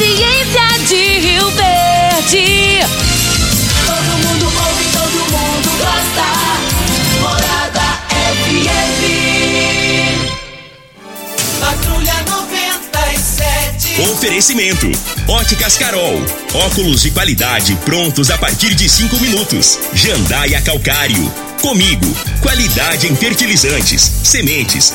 audiência de Rio Verde. Todo mundo ouve, todo mundo gosta. Morada FM. Patrulha 97. Oferecimento: Óticas Carol. Óculos de qualidade prontos a partir de cinco minutos. Jandaia Calcário. Comigo, qualidade em fertilizantes, sementes,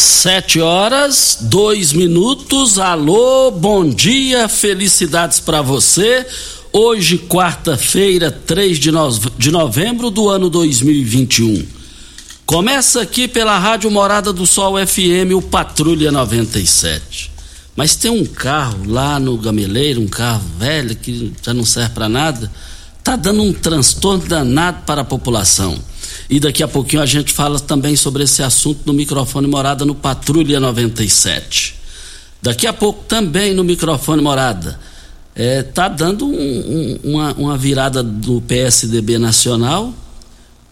Sete horas, dois minutos. Alô, bom dia, felicidades para você. Hoje, quarta-feira, 3 de, no... de novembro do ano 2021. Começa aqui pela Rádio Morada do Sol FM, o Patrulha 97. Mas tem um carro lá no Gameleiro, um carro velho que já não serve para nada, tá dando um transtorno danado para a população. E daqui a pouquinho a gente fala também sobre esse assunto no microfone Morada no Patrulha 97. Daqui a pouco também no microfone Morada. É, tá dando um, um, uma, uma virada do PSDB nacional.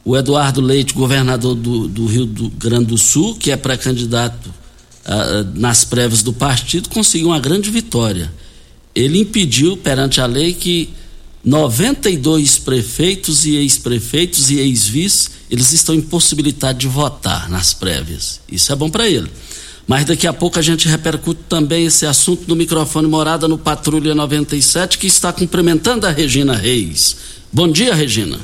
O Eduardo Leite, governador do, do Rio do Grande do Sul, que é pré-candidato uh, nas prévias do partido, conseguiu uma grande vitória. Ele impediu perante a lei que 92 prefeitos e ex-prefeitos e ex-vice, eles estão impossibilitados de votar nas prévias. Isso é bom para ele. Mas daqui a pouco a gente repercute também esse assunto no microfone Morada no Patrulha 97, que está cumprimentando a Regina Reis. Bom dia, Regina.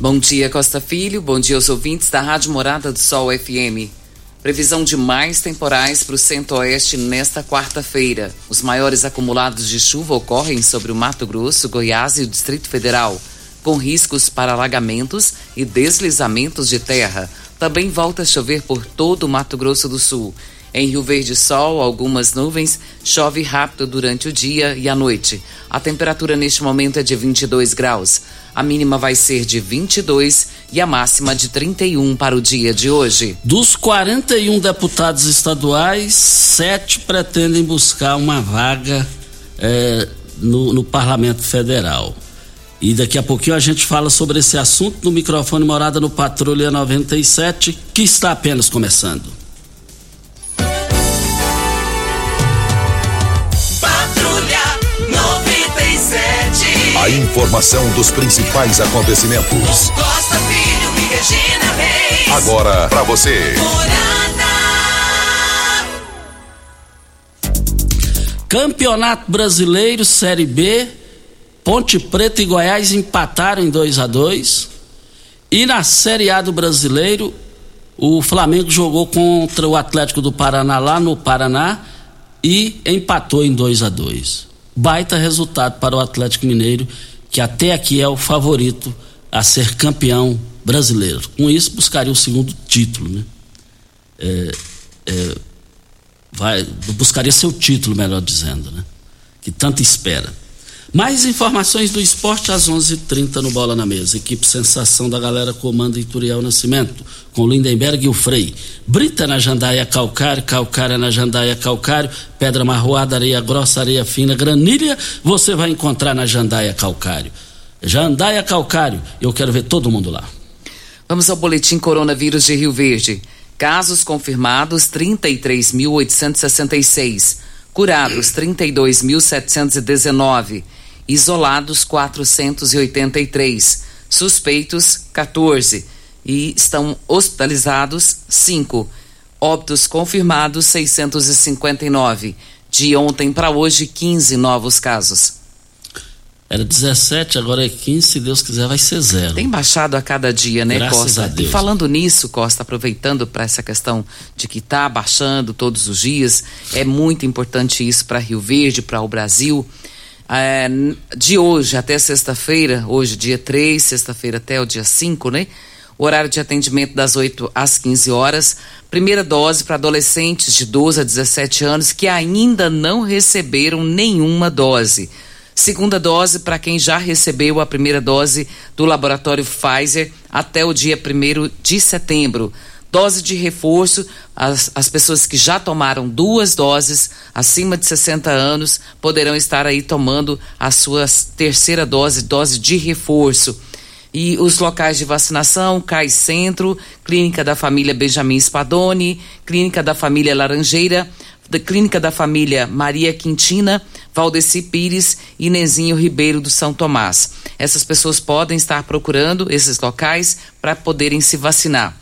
Bom dia, Costa Filho. Bom dia aos ouvintes da Rádio Morada do Sol FM. Previsão de mais temporais para o centro-oeste nesta quarta-feira. Os maiores acumulados de chuva ocorrem sobre o Mato Grosso, Goiás e o Distrito Federal, com riscos para alagamentos e deslizamentos de terra. Também volta a chover por todo o Mato Grosso do Sul. Em Rio Verde, sol, algumas nuvens, chove rápido durante o dia e a noite. A temperatura neste momento é de 22 graus. A mínima vai ser de 22 e a máxima de 31 para o dia de hoje. Dos 41 deputados estaduais, sete pretendem buscar uma vaga eh, no, no Parlamento Federal. E daqui a pouquinho a gente fala sobre esse assunto no microfone Morada no Patrulha 97, que está apenas começando. A informação dos principais acontecimentos. Costa Filho e Regina Reis. Agora para você. Campeonato Brasileiro Série B, Ponte Preta e Goiás empataram em 2 a 2 E na Série A do Brasileiro, o Flamengo jogou contra o Atlético do Paraná lá no Paraná e empatou em 2 a 2 Baita resultado para o Atlético Mineiro, que até aqui é o favorito a ser campeão brasileiro. Com isso, buscaria o segundo título, né? É, é, vai, buscaria seu título, melhor dizendo, né? Que tanto espera. Mais informações do esporte às 11:30 h 30 no Bola na Mesa. Equipe Sensação da Galera comanda Ituriel Nascimento, com Lindenberg e o Frei. Brita na Jandaia Calcário, Calcária na Jandaia Calcário, Pedra Marroada, Areia Grossa, Areia Fina, Granilha, você vai encontrar na Jandaia Calcário. Jandaia Calcário, eu quero ver todo mundo lá. Vamos ao boletim coronavírus de Rio Verde. Casos confirmados 33.866, curados 32.719 isolados 483, suspeitos 14 e estão hospitalizados 5. Óbitos confirmados 659. De ontem para hoje, 15 novos casos. Era 17, agora é 15, se Deus quiser vai ser zero. Tem baixado a cada dia, né, Graças Costa? a Deus. E falando nisso, Costa, aproveitando para essa questão de que está baixando todos os dias, é muito importante isso para Rio Verde, para o Brasil. É, de hoje até sexta-feira, hoje dia 3, sexta-feira até o dia 5, né? O horário de atendimento das 8 às 15 horas. Primeira dose para adolescentes de 12 a 17 anos que ainda não receberam nenhuma dose. Segunda dose para quem já recebeu a primeira dose do laboratório Pfizer até o dia 1 de setembro. Dose de reforço, as, as pessoas que já tomaram duas doses acima de 60 anos poderão estar aí tomando a sua terceira dose, dose de reforço. E os locais de vacinação, CAI Centro, Clínica da Família Benjamin Spadoni, Clínica da Família Laranjeira, da Clínica da Família Maria Quintina, Valdeci Pires e Nezinho Ribeiro do São Tomás. Essas pessoas podem estar procurando esses locais para poderem se vacinar.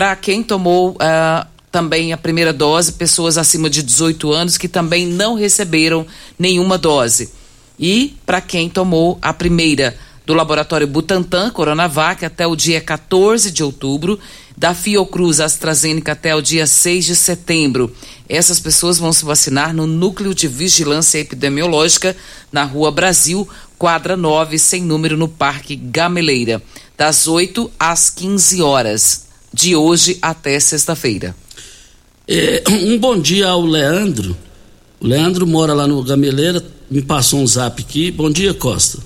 Para quem tomou uh, também a primeira dose, pessoas acima de 18 anos que também não receberam nenhuma dose. E para quem tomou a primeira do laboratório Butantan, Coronavac, até o dia 14 de outubro, da Fiocruz AstraZeneca até o dia 6 de setembro. Essas pessoas vão se vacinar no Núcleo de Vigilância Epidemiológica, na Rua Brasil, quadra 9, sem número, no Parque Gameleira, das 8 às 15 horas de hoje até sexta-feira. É, um bom dia ao Leandro. O Leandro mora lá no Gameleira, me passou um zap aqui. Bom dia, Costa.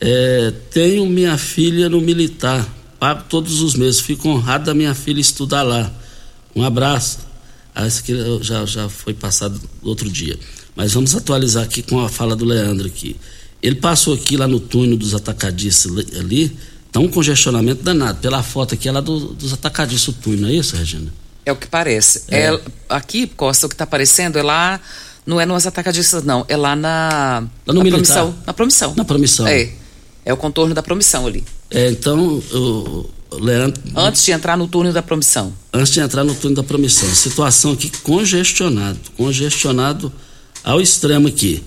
É, tenho minha filha no militar, pago todos os meses, fico honrado da minha filha estudar lá. Um abraço. Ah, esse aqui já, já foi passado outro dia. Mas vamos atualizar aqui com a fala do Leandro aqui. Ele passou aqui lá no túnel dos atacadistas ali, Tá um congestionamento danado. Pela foto aqui, ela é do, dos atacadistas túnel, não é isso, Regina? É o que parece. É. É, aqui, Costa, o que está aparecendo é lá. Não é nos atacadistas, não. É lá na. Lá no na militar. promissão. Na promissão. Na promissão. É. É o contorno da promissão ali. É, então, o Leandro. Antes de entrar no túnel da promissão. Antes de entrar no túnel da promissão. Situação aqui congestionado. Congestionado ao extremo aqui.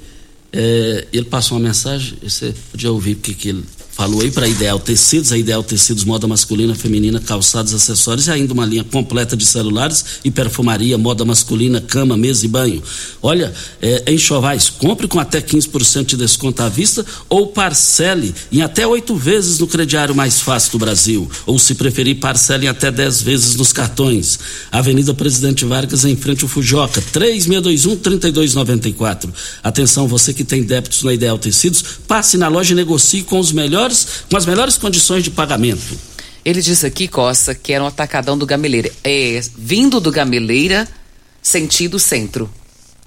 É, ele passou uma mensagem, você podia ouvir porque que ele falou aí para Ideal Tecidos, a Ideal Tecidos moda masculina, feminina, calçados, acessórios e ainda uma linha completa de celulares e perfumaria, moda masculina, cama, mesa e banho. Olha, é, enxovais, compre com até 15% de desconto à vista ou parcele em até oito vezes no crediário mais fácil do Brasil. Ou se preferir, parcele em até 10 vezes nos cartões. Avenida Presidente Vargas, em frente ao Fujoca, 3621-3294. Atenção, você que tem débitos na Ideal Tecidos, passe na loja e negocie com os melhores com as melhores condições de pagamento. Ele disse aqui, Costa, que era um atacadão do Gameleira. É, vindo do Gameleira, sentido centro.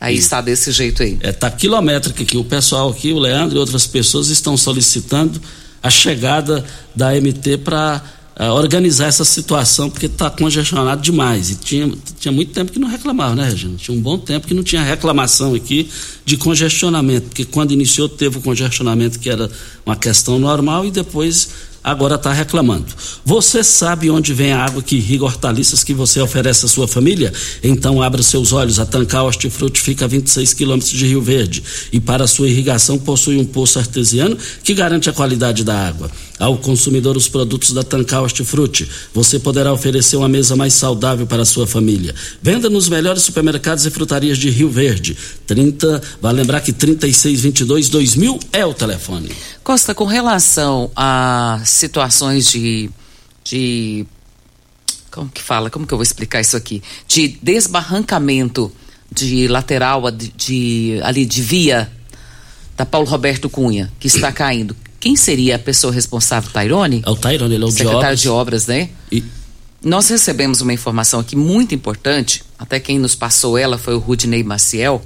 Aí está desse jeito aí. É, tá quilométrico aqui. O pessoal aqui, o Leandro e outras pessoas estão solicitando a chegada da MT para uh, organizar essa situação, porque está congestionado demais. E tinha, tinha muito tempo que não reclamava, né, Regina? Tinha um bom tempo que não tinha reclamação aqui de congestionamento, porque quando iniciou teve o congestionamento que era uma questão normal e depois agora está reclamando. Você sabe onde vem a água que irriga hortaliças que você oferece à sua família? Então abra seus olhos. A Tancar Hortifruti fica a 26 quilômetros de Rio Verde e para sua irrigação possui um poço artesiano que garante a qualidade da água. Ao consumidor os produtos da Tancar Hortifruti, você poderá oferecer uma mesa mais saudável para a sua família. Venda nos melhores supermercados e frutarias de Rio Verde. 30, vale lembrar que 3622 2000 é o telefone. Costa, com relação a situações de, de. Como que fala? Como que eu vou explicar isso aqui? De desbarrancamento de lateral de, de ali de via da Paulo Roberto Cunha, que está caindo, quem seria a pessoa responsável? Tairone? É o Tairone, ele é o Secretário de obras. de obras, né? E, Nós recebemos uma informação aqui muito importante, até quem nos passou ela foi o Rudney Maciel,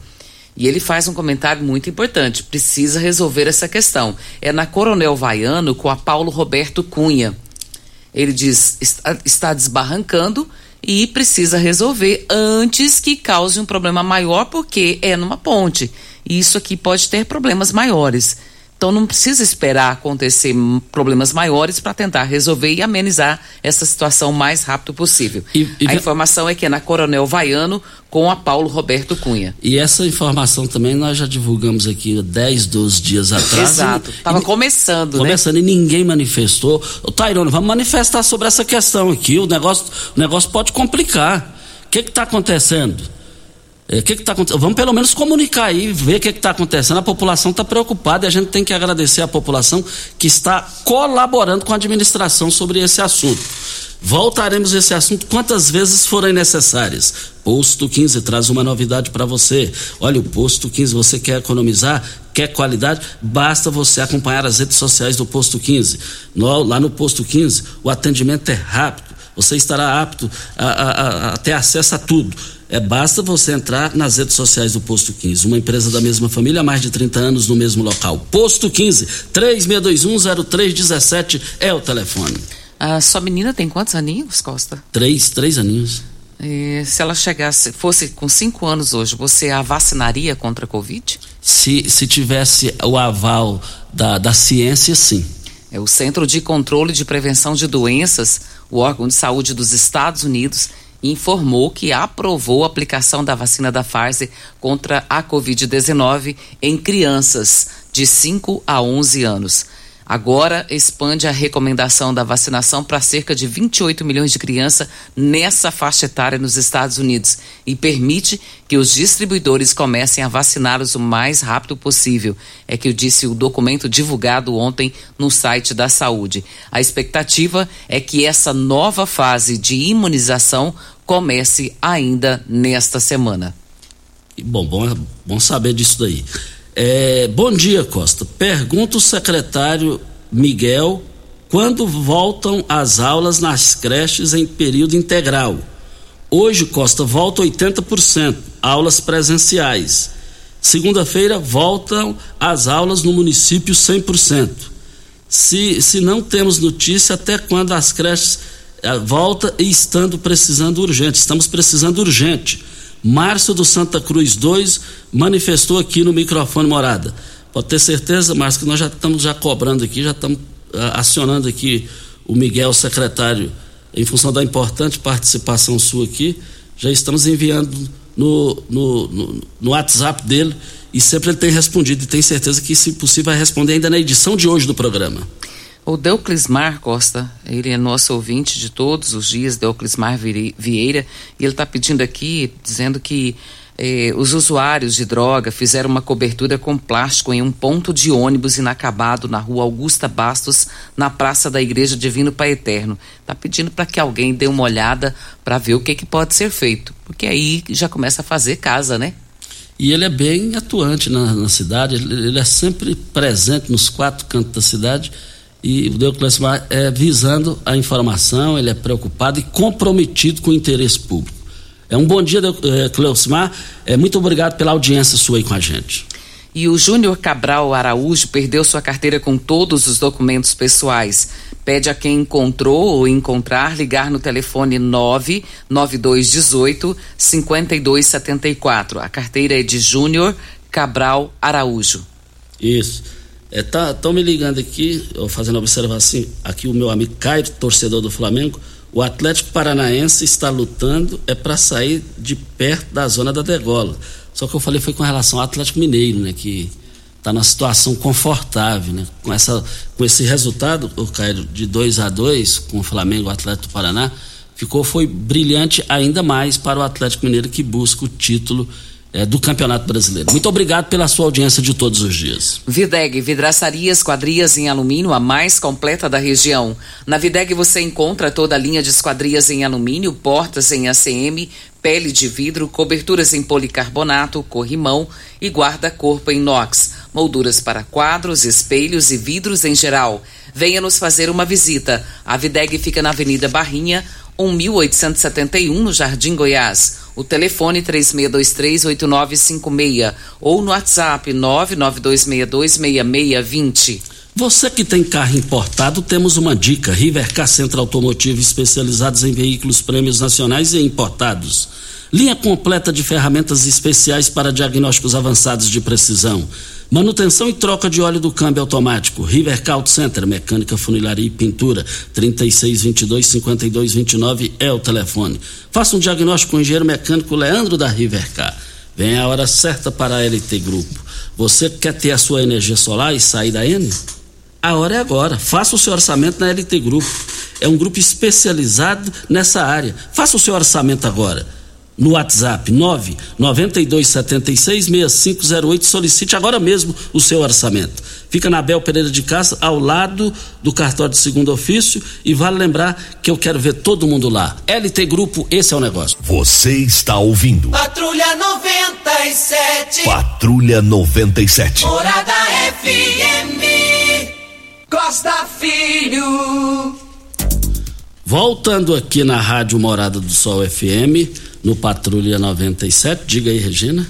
e ele faz um comentário muito importante. Precisa resolver essa questão. É na Coronel Vaiano com a Paulo Roberto Cunha. Ele diz: está, está desbarrancando e precisa resolver antes que cause um problema maior, porque é numa ponte. E isso aqui pode ter problemas maiores. Então não precisa esperar acontecer problemas maiores para tentar resolver e amenizar essa situação o mais rápido possível. E- e a informação é que é na Coronel Vaiano com a Paulo Roberto Cunha. e essa informação também nós já divulgamos aqui há 10, 12 dias atrás. Exato. Estava começando, né? Começando e ninguém manifestou. Ô, Tairone, vamos manifestar sobre essa questão aqui. O negócio, o negócio pode complicar. O que está acontecendo? É, O que está acontecendo? Vamos pelo menos comunicar aí, ver o que está acontecendo. A população está preocupada e a gente tem que agradecer à população que está colaborando com a administração sobre esse assunto. Voltaremos a esse assunto quantas vezes forem necessárias. Posto 15 traz uma novidade para você. Olha, o Posto 15, você quer economizar, quer qualidade, basta você acompanhar as redes sociais do Posto 15. No- lá no Posto 15, o atendimento é rápido. Você estará apto a, a- a- a ter acesso a tudo. É, basta você entrar nas redes sociais do Posto 15, uma empresa da mesma família há mais de 30 anos no mesmo local. Posto 15, 36210317 é o telefone. A sua menina tem quantos aninhos, Costa? Três, três aninhos. E se ela chegasse, fosse com cinco anos hoje, você a vacinaria contra a Covid? Se, se tivesse o aval da, da ciência, sim. É o Centro de Controle de Prevenção de Doenças, o órgão de saúde dos Estados Unidos, informou que aprovou a aplicação da vacina da Pfizer contra a Covid-19 em crianças de 5 a 11 anos. Agora expande a recomendação da vacinação para cerca de 28 milhões de crianças nessa faixa etária nos Estados Unidos e permite que os distribuidores comecem a vaciná-los o mais rápido possível. É que eu disse o documento divulgado ontem no site da saúde. A expectativa é que essa nova fase de imunização comece ainda nesta semana. Bom, bom, bom saber disso daí. É, bom dia, Costa. Pergunta o secretário Miguel quando voltam as aulas nas creches em período integral. Hoje, Costa, volta 80%, aulas presenciais. Segunda-feira, voltam as aulas no município 100%. Se, se não temos notícia, até quando as creches eh, volta e estando precisando urgente? Estamos precisando urgente. Márcio do Santa Cruz 2 manifestou aqui no microfone morada. Pode ter certeza, Márcio, que nós já estamos já cobrando aqui, já estamos ah, acionando aqui o Miguel, secretário, em função da importante participação sua aqui, já estamos enviando no, no, no, no WhatsApp dele e sempre ele tem respondido e tem certeza que, se possível, vai responder ainda na edição de hoje do programa. O Deuclismar Costa, ele é nosso ouvinte de todos os dias, Deuclismar Vieira, e ele está pedindo aqui, dizendo que eh, os usuários de droga fizeram uma cobertura com plástico em um ponto de ônibus inacabado na rua Augusta Bastos, na Praça da Igreja Divino Pai Eterno. Está pedindo para que alguém dê uma olhada para ver o que, que pode ser feito, porque aí já começa a fazer casa, né? E ele é bem atuante na, na cidade, ele, ele é sempre presente nos quatro cantos da cidade. E o Deuclismar é visando a informação, ele é preocupado e comprometido com o interesse público. É um bom dia, eh, Cleusmar. É, muito obrigado pela audiência sua aí com a gente. E o Júnior Cabral Araújo perdeu sua carteira com todos os documentos pessoais. Pede a quem encontrou ou encontrar ligar no telefone 99218 5274. A carteira é de Júnior Cabral Araújo. Isso. Estão tá, me ligando aqui, fazendo observação, aqui o meu amigo Caio, torcedor do Flamengo. O Atlético Paranaense está lutando é para sair de perto da zona da degola. Só que eu falei foi com relação ao Atlético Mineiro, né, que está numa situação confortável, né? Com essa com esse resultado, o Caio, de 2 a 2 com o Flamengo e o Atlético do Paraná, ficou foi brilhante ainda mais para o Atlético Mineiro que busca o título eh, do Campeonato Brasileiro. Muito obrigado pela sua audiência de todos os dias. Videg, vidraçaria esquadrias em alumínio, a mais completa da região. Na Videg você encontra toda a linha de esquadrias em alumínio, portas em ACM, pele de vidro, coberturas em policarbonato, corrimão e guarda-corpo em inox. molduras para quadros, espelhos e vidros em geral. Venha nos fazer uma visita. A Videg fica na Avenida Barrinha, 1871, no Jardim Goiás. O telefone 3623-8956 ou no WhatsApp 992626620. Você que tem carro importado, temos uma dica. Rivercar Centro Automotivo especializados em veículos prêmios nacionais e importados. Linha completa de ferramentas especiais para diagnósticos avançados de precisão. Manutenção e troca de óleo do câmbio automático. Rivercar Auto Center, mecânica, funilaria e pintura. 3622-5229 é o telefone. Faça um diagnóstico com o engenheiro mecânico Leandro da Rivercar. Vem a hora certa para a LT Grupo. Você quer ter a sua energia solar e sair da N? A hora é agora. Faça o seu orçamento na LT Grupo. É um grupo especializado nessa área. Faça o seu orçamento agora. No WhatsApp 992766508 solicite agora mesmo o seu orçamento. Fica na Bel Pereira de Castro, ao lado do cartório de segundo ofício e vale lembrar que eu quero ver todo mundo lá. LT Grupo, esse é o negócio. Você está ouvindo Patrulha 97. Patrulha 97. Morada FM. Costa Filho. Voltando aqui na Rádio Morada do Sol FM, no Patrulha 97. Diga aí, Regina.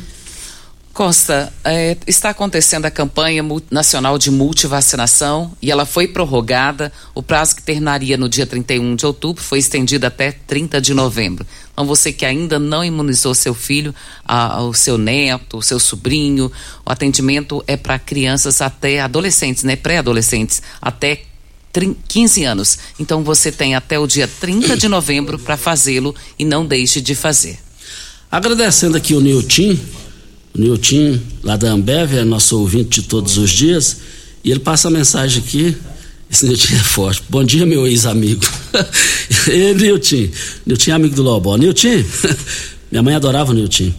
Costa, é, está acontecendo a campanha nacional de multivacinação e ela foi prorrogada. O prazo que terminaria no dia 31 de outubro foi estendido até 30 de novembro. Então, você que ainda não imunizou seu filho, a, o seu neto, o seu sobrinho, o atendimento é para crianças até adolescentes, né? Pré-adolescentes, até 15 anos. Então, você tem até o dia 30 de novembro para fazê-lo e não deixe de fazer. Agradecendo aqui o Nilton, o Nilton lá da Ambev, é nosso ouvinte de todos os dias, e ele passa a mensagem aqui. Esse Nilton é forte. Bom dia, meu ex-amigo. Nilton. Nilton é amigo do Lobó. Nilton, minha mãe adorava o Nilton.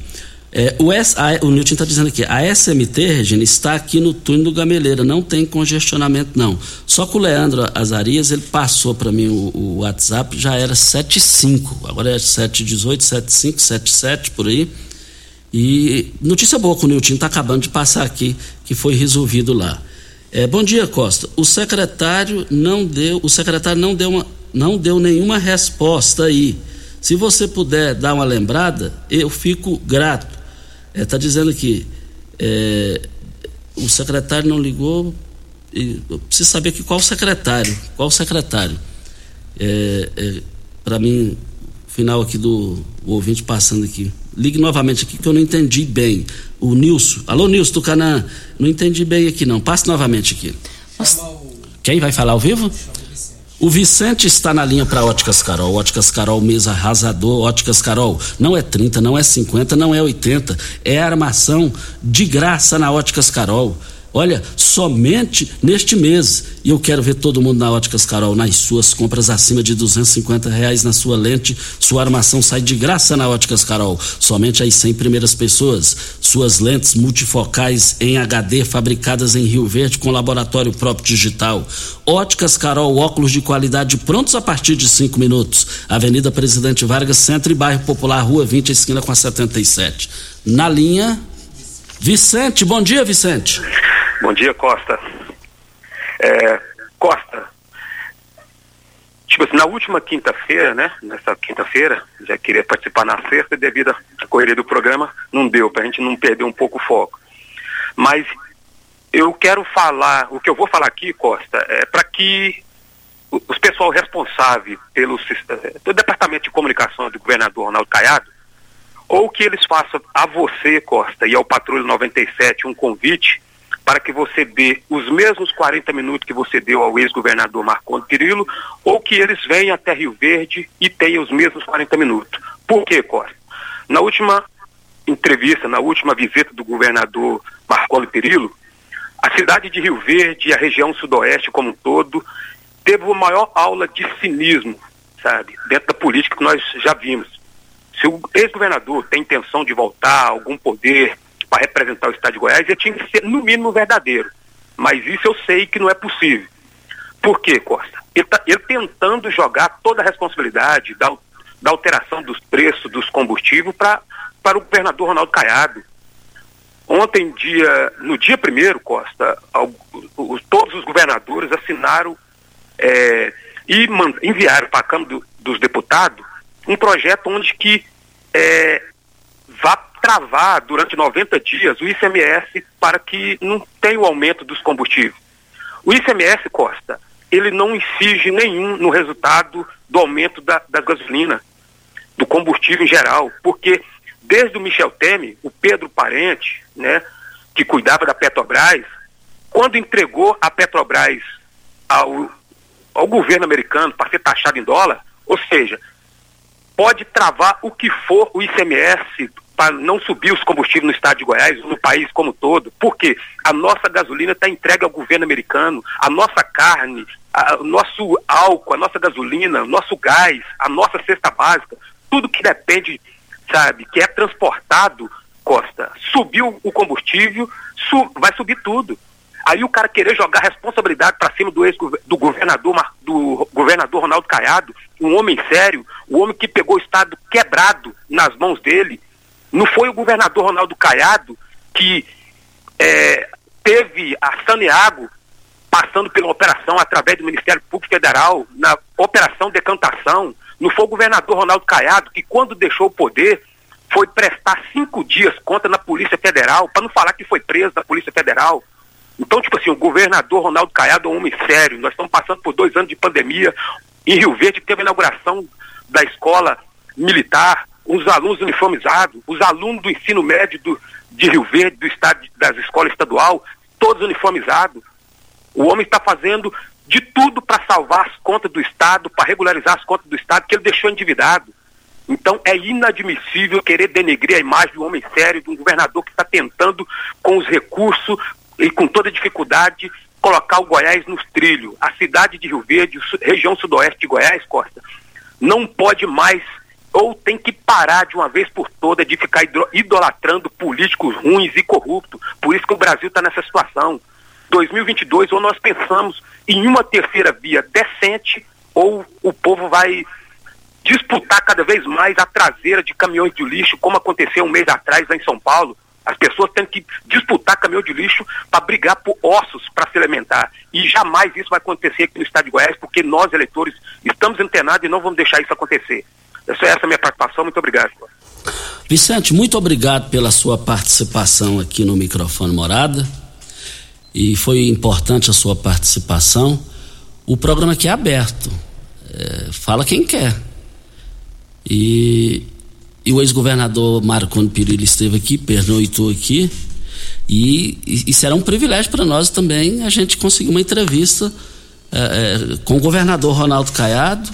É, o, S, a, o Nilton está dizendo aqui, a SMT, Regina, está aqui no túnel do Gameleira, não tem congestionamento não. Só que o Leandro Azarias, ele passou para mim o, o, WhatsApp, já era 75, agora é 718, 75, 77, por aí. E notícia boa que o Nilton está acabando de passar aqui, que foi resolvido lá. É, bom dia, Costa. O secretário não deu, o secretário não deu, uma, não deu nenhuma resposta aí. Se você puder dar uma lembrada, eu fico grato. Está é, tá dizendo aqui, é, o secretário não ligou, eu preciso saber que qual secretário, qual secretário. É, é Para mim, final aqui do ouvinte passando aqui. Ligue novamente aqui que eu não entendi bem. O Nilson. Alô, Nilson do Canã. Não entendi bem aqui não. Passe novamente aqui. Quem vai falar ao vivo? O Vicente está na linha para Óticas Carol. Óticas Carol, mesa arrasador. Óticas Carol, não é 30, não é 50, não é 80. É armação de graça na Óticas Carol. Olha, somente neste mês, e eu quero ver todo mundo na Óticas Carol, nas suas compras acima de R$ reais na sua lente, sua armação sai de graça na Óticas Carol, somente as 100 primeiras pessoas. Suas lentes multifocais em HD fabricadas em Rio Verde com laboratório próprio digital. Óticas Carol, óculos de qualidade prontos a partir de cinco minutos. Avenida Presidente Vargas, Centro e Bairro Popular, Rua 20, esquina com a 77. Na linha, Vicente, bom dia, Vicente. Bom dia, Costa. É, Costa, tipo assim, na última quinta-feira, né? Nessa quinta-feira, já queria participar na sexta, devido à correria do programa, não deu, para a gente não perder um pouco o foco. Mas eu quero falar, o que eu vou falar aqui, Costa, é para que os pessoal responsável pelo, pelo departamento de comunicação do governador Ronaldo Caiado, ou que eles façam a você, Costa, e ao Patrulho 97 um convite para que você dê os mesmos 40 minutos que você deu ao ex-governador Marconi Perillo, ou que eles venham até Rio Verde e tenham os mesmos 40 minutos. Por quê, Costa? Na última entrevista, na última visita do governador Marconi Perillo, a cidade de Rio Verde e a região sudoeste como um todo teve uma maior aula de cinismo, sabe, dentro da política que nós já vimos. Se o ex-governador tem intenção de voltar a algum poder, para representar o Estado de Goiás, ele tinha que ser, no mínimo, verdadeiro. Mas isso eu sei que não é possível. Por quê, Costa? Ele, tá, ele tentando jogar toda a responsabilidade da, da alteração dos preços dos combustíveis para o governador Ronaldo Caiado. Ontem, dia, no dia primeiro, Costa, ao, os, todos os governadores assinaram é, e man, enviaram para a Câmara do, dos Deputados um projeto onde que é, vá travar durante 90 dias o ICMS para que não tenha o aumento dos combustíveis. O ICMS, Costa, ele não incide nenhum no resultado do aumento da, da gasolina, do combustível em geral, porque desde o Michel Temer, o Pedro Parente, né, que cuidava da Petrobras, quando entregou a Petrobras ao, ao governo americano para ser taxado em dólar, ou seja, pode travar o que for o ICMS para não subir os combustíveis no estado de Goiás, no país como todo, porque a nossa gasolina está entregue ao governo americano, a nossa carne, o nosso álcool, a nossa gasolina, o nosso gás, a nossa cesta básica, tudo que depende sabe, que é transportado, Costa, subiu o combustível, su vai subir tudo. Aí o cara querer jogar responsabilidade para cima do, ex do governador do governador Ronaldo Caiado, um homem sério, o um homem que pegou o estado quebrado nas mãos dele. Não foi o governador Ronaldo Caiado que é, teve a Saneago passando pela operação através do Ministério Público Federal, na operação decantação, não foi o governador Ronaldo Caiado que, quando deixou o poder, foi prestar cinco dias conta na Polícia Federal, para não falar que foi preso na Polícia Federal. Então, tipo assim, o governador Ronaldo Caiado é um homem sério. Nós estamos passando por dois anos de pandemia. Em Rio Verde teve a inauguração da escola militar, os alunos uniformizados, os alunos do ensino médio do, de Rio Verde, do estado das escolas estadual, todos uniformizados. O homem está fazendo de tudo para salvar as contas do Estado, para regularizar as contas do Estado, que ele deixou endividado. Então é inadmissível querer denegrir a imagem de um homem sério, de um governador que está tentando, com os recursos e com toda dificuldade, colocar o Goiás nos trilhos. A cidade de Rio Verde, região sudoeste de Goiás, Costa, não pode mais ou tem que parar de uma vez por toda de ficar idolatrando políticos ruins e corruptos. Por isso que o Brasil está nessa situação. 2022, ou nós pensamos em uma terceira via decente, ou o povo vai disputar cada vez mais a traseira de caminhões de lixo, como aconteceu um mês atrás lá em São Paulo. As pessoas têm que disputar caminhão de lixo para brigar por ossos para se alimentar. E jamais isso vai acontecer aqui no estado de Goiás, porque nós, eleitores, estamos antenados e não vamos deixar isso acontecer. Essa é a minha participação. Muito obrigado. Vicente, muito obrigado pela sua participação aqui no microfone Morada e foi importante a sua participação. O programa aqui é aberto, é, fala quem quer. E, e o ex-governador Marconi Perillo esteve aqui, pernoitou aqui, e, e, e será um privilégio para nós também a gente conseguir uma entrevista é, é, com o governador Ronaldo Caiado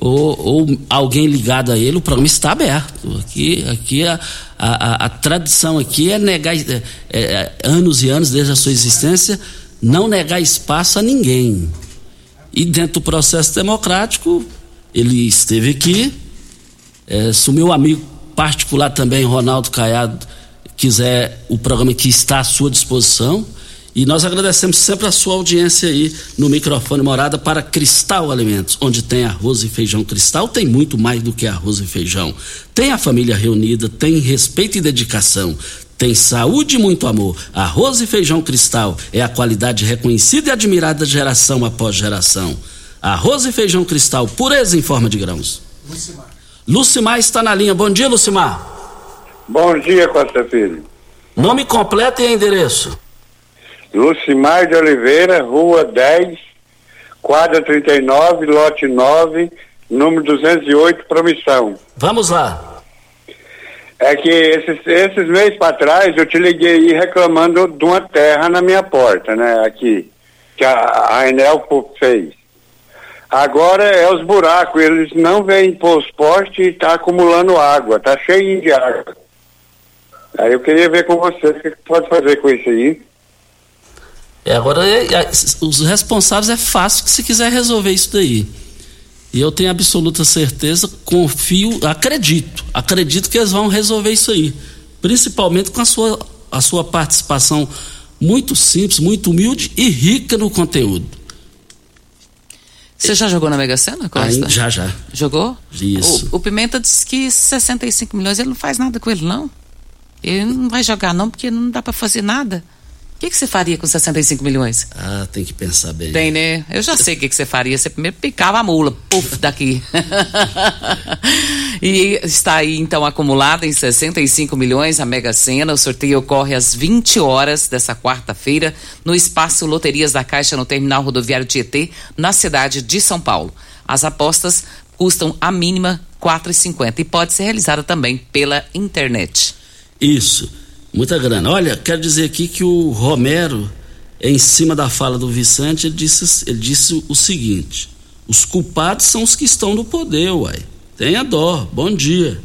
ou, ou, alguém ligado a ele, o programa está aberto. Aqui, aqui a, a, a tradição aqui é negar é, é, anos e anos desde a sua existência, não negar espaço a ninguém. E dentro do processo democrático, ele esteve aqui, é, se o meu amigo particular também, Ronaldo Caiado, quiser o programa que está à sua disposição, e nós agradecemos sempre a sua audiência aí no microfone Morada para Cristal Alimentos, onde tem arroz e feijão cristal, tem muito mais do que arroz e feijão. Tem a família reunida, tem respeito e dedicação. Tem saúde e muito amor. Arroz e feijão cristal é a qualidade reconhecida e admirada geração após geração. Arroz e feijão cristal, pureza em forma de grãos. Lucimar. Lucimar está na linha. Bom dia, Lucimar. Bom dia, Costa Filho. Nome completo e endereço. Lucimar de Oliveira, Rua 10, quadra 39, lote 9, número 208, Promissão. Vamos lá. É que esses, esses meses para trás eu te liguei aí reclamando de uma terra na minha porta, né? Aqui, que a, a Enel fez. Agora é os buracos, eles não vêm pôr os postes e está acumulando água, tá cheio de água. Aí eu queria ver com você o que pode fazer com isso aí. É, agora, é, é, os responsáveis é fácil que se quiser resolver isso daí. E eu tenho absoluta certeza, confio, acredito, acredito que eles vão resolver isso aí. Principalmente com a sua, a sua participação muito simples, muito humilde e rica no conteúdo. Você já jogou na Mega Sena, Costa? já, já. Jogou? Isso. O, o, Pimenta disse que 65 milhões ele não faz nada com ele, não? Ele não vai jogar não, porque não dá para fazer nada. O que, que você faria com 65 milhões? Ah, tem que pensar bem. Tem, né? Eu já sei o que, que você faria. Você primeiro picava a mula, puf, daqui. e está aí, então, acumulada em 65 milhões a Mega Sena. O sorteio ocorre às 20 horas dessa quarta-feira no espaço Loterias da Caixa no Terminal Rodoviário Tietê, na cidade de São Paulo. As apostas custam a mínima R$ 4,50 e pode ser realizada também pela internet. Isso. Muita grana. Olha, quero dizer aqui que o Romero, em cima da fala do Vicente, ele disse, ele disse o seguinte: os culpados são os que estão no poder, uai. Tenha dó, bom dia.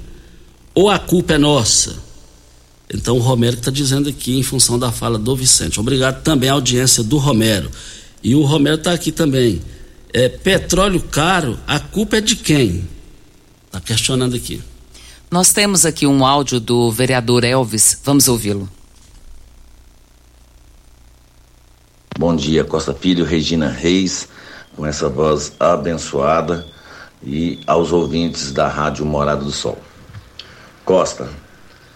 Ou a culpa é nossa? Então o Romero está dizendo aqui em função da fala do Vicente. Obrigado também à audiência do Romero. E o Romero está aqui também. É, petróleo caro, a culpa é de quem? Está questionando aqui. Nós temos aqui um áudio do vereador Elvis. Vamos ouvi-lo. Bom dia, Costa Filho, Regina Reis, com essa voz abençoada e aos ouvintes da Rádio Morada do Sol. Costa,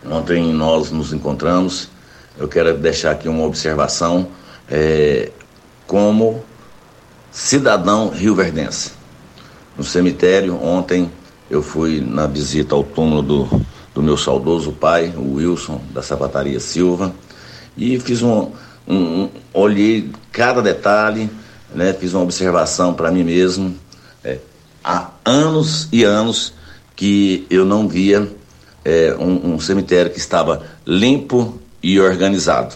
ontem nós nos encontramos. Eu quero deixar aqui uma observação é, como cidadão rioverdense. No cemitério, ontem eu fui na visita ao túmulo do, do meu saudoso pai, o Wilson, da Sapataria Silva, e fiz um, um, um olhei cada detalhe, né, fiz uma observação para mim mesmo. É, há anos e anos que eu não via é, um, um cemitério que estava limpo e organizado.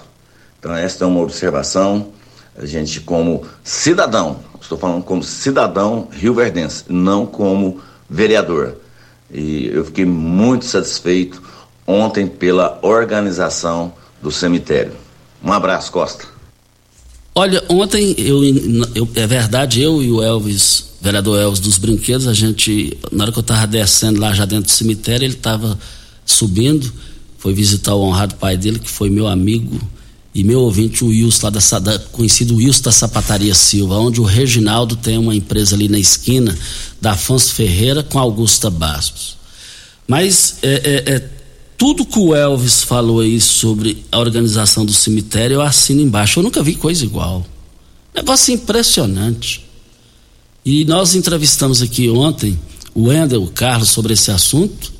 Então, esta é uma observação. A gente, como cidadão, estou falando como cidadão rioverdense, não como vereador. E eu fiquei muito satisfeito ontem pela organização do cemitério. Um abraço, Costa. Olha, ontem eu, eu, é verdade, eu e o Elvis, vereador Elvis dos Brinquedos, a gente, na hora que eu estava descendo lá já dentro do cemitério, ele estava subindo, foi visitar o honrado pai dele, que foi meu amigo e meu ouvinte, o Wilson, lá da, da, conhecido Wilson da Sapataria Silva, onde o Reginaldo tem uma empresa ali na esquina da Afonso Ferreira com Augusta Bastos. Mas é, é, é, tudo que o Elvis falou aí sobre a organização do cemitério, eu assino embaixo. Eu nunca vi coisa igual. Negócio impressionante. E nós entrevistamos aqui ontem o Wendel, o Carlos, sobre esse assunto.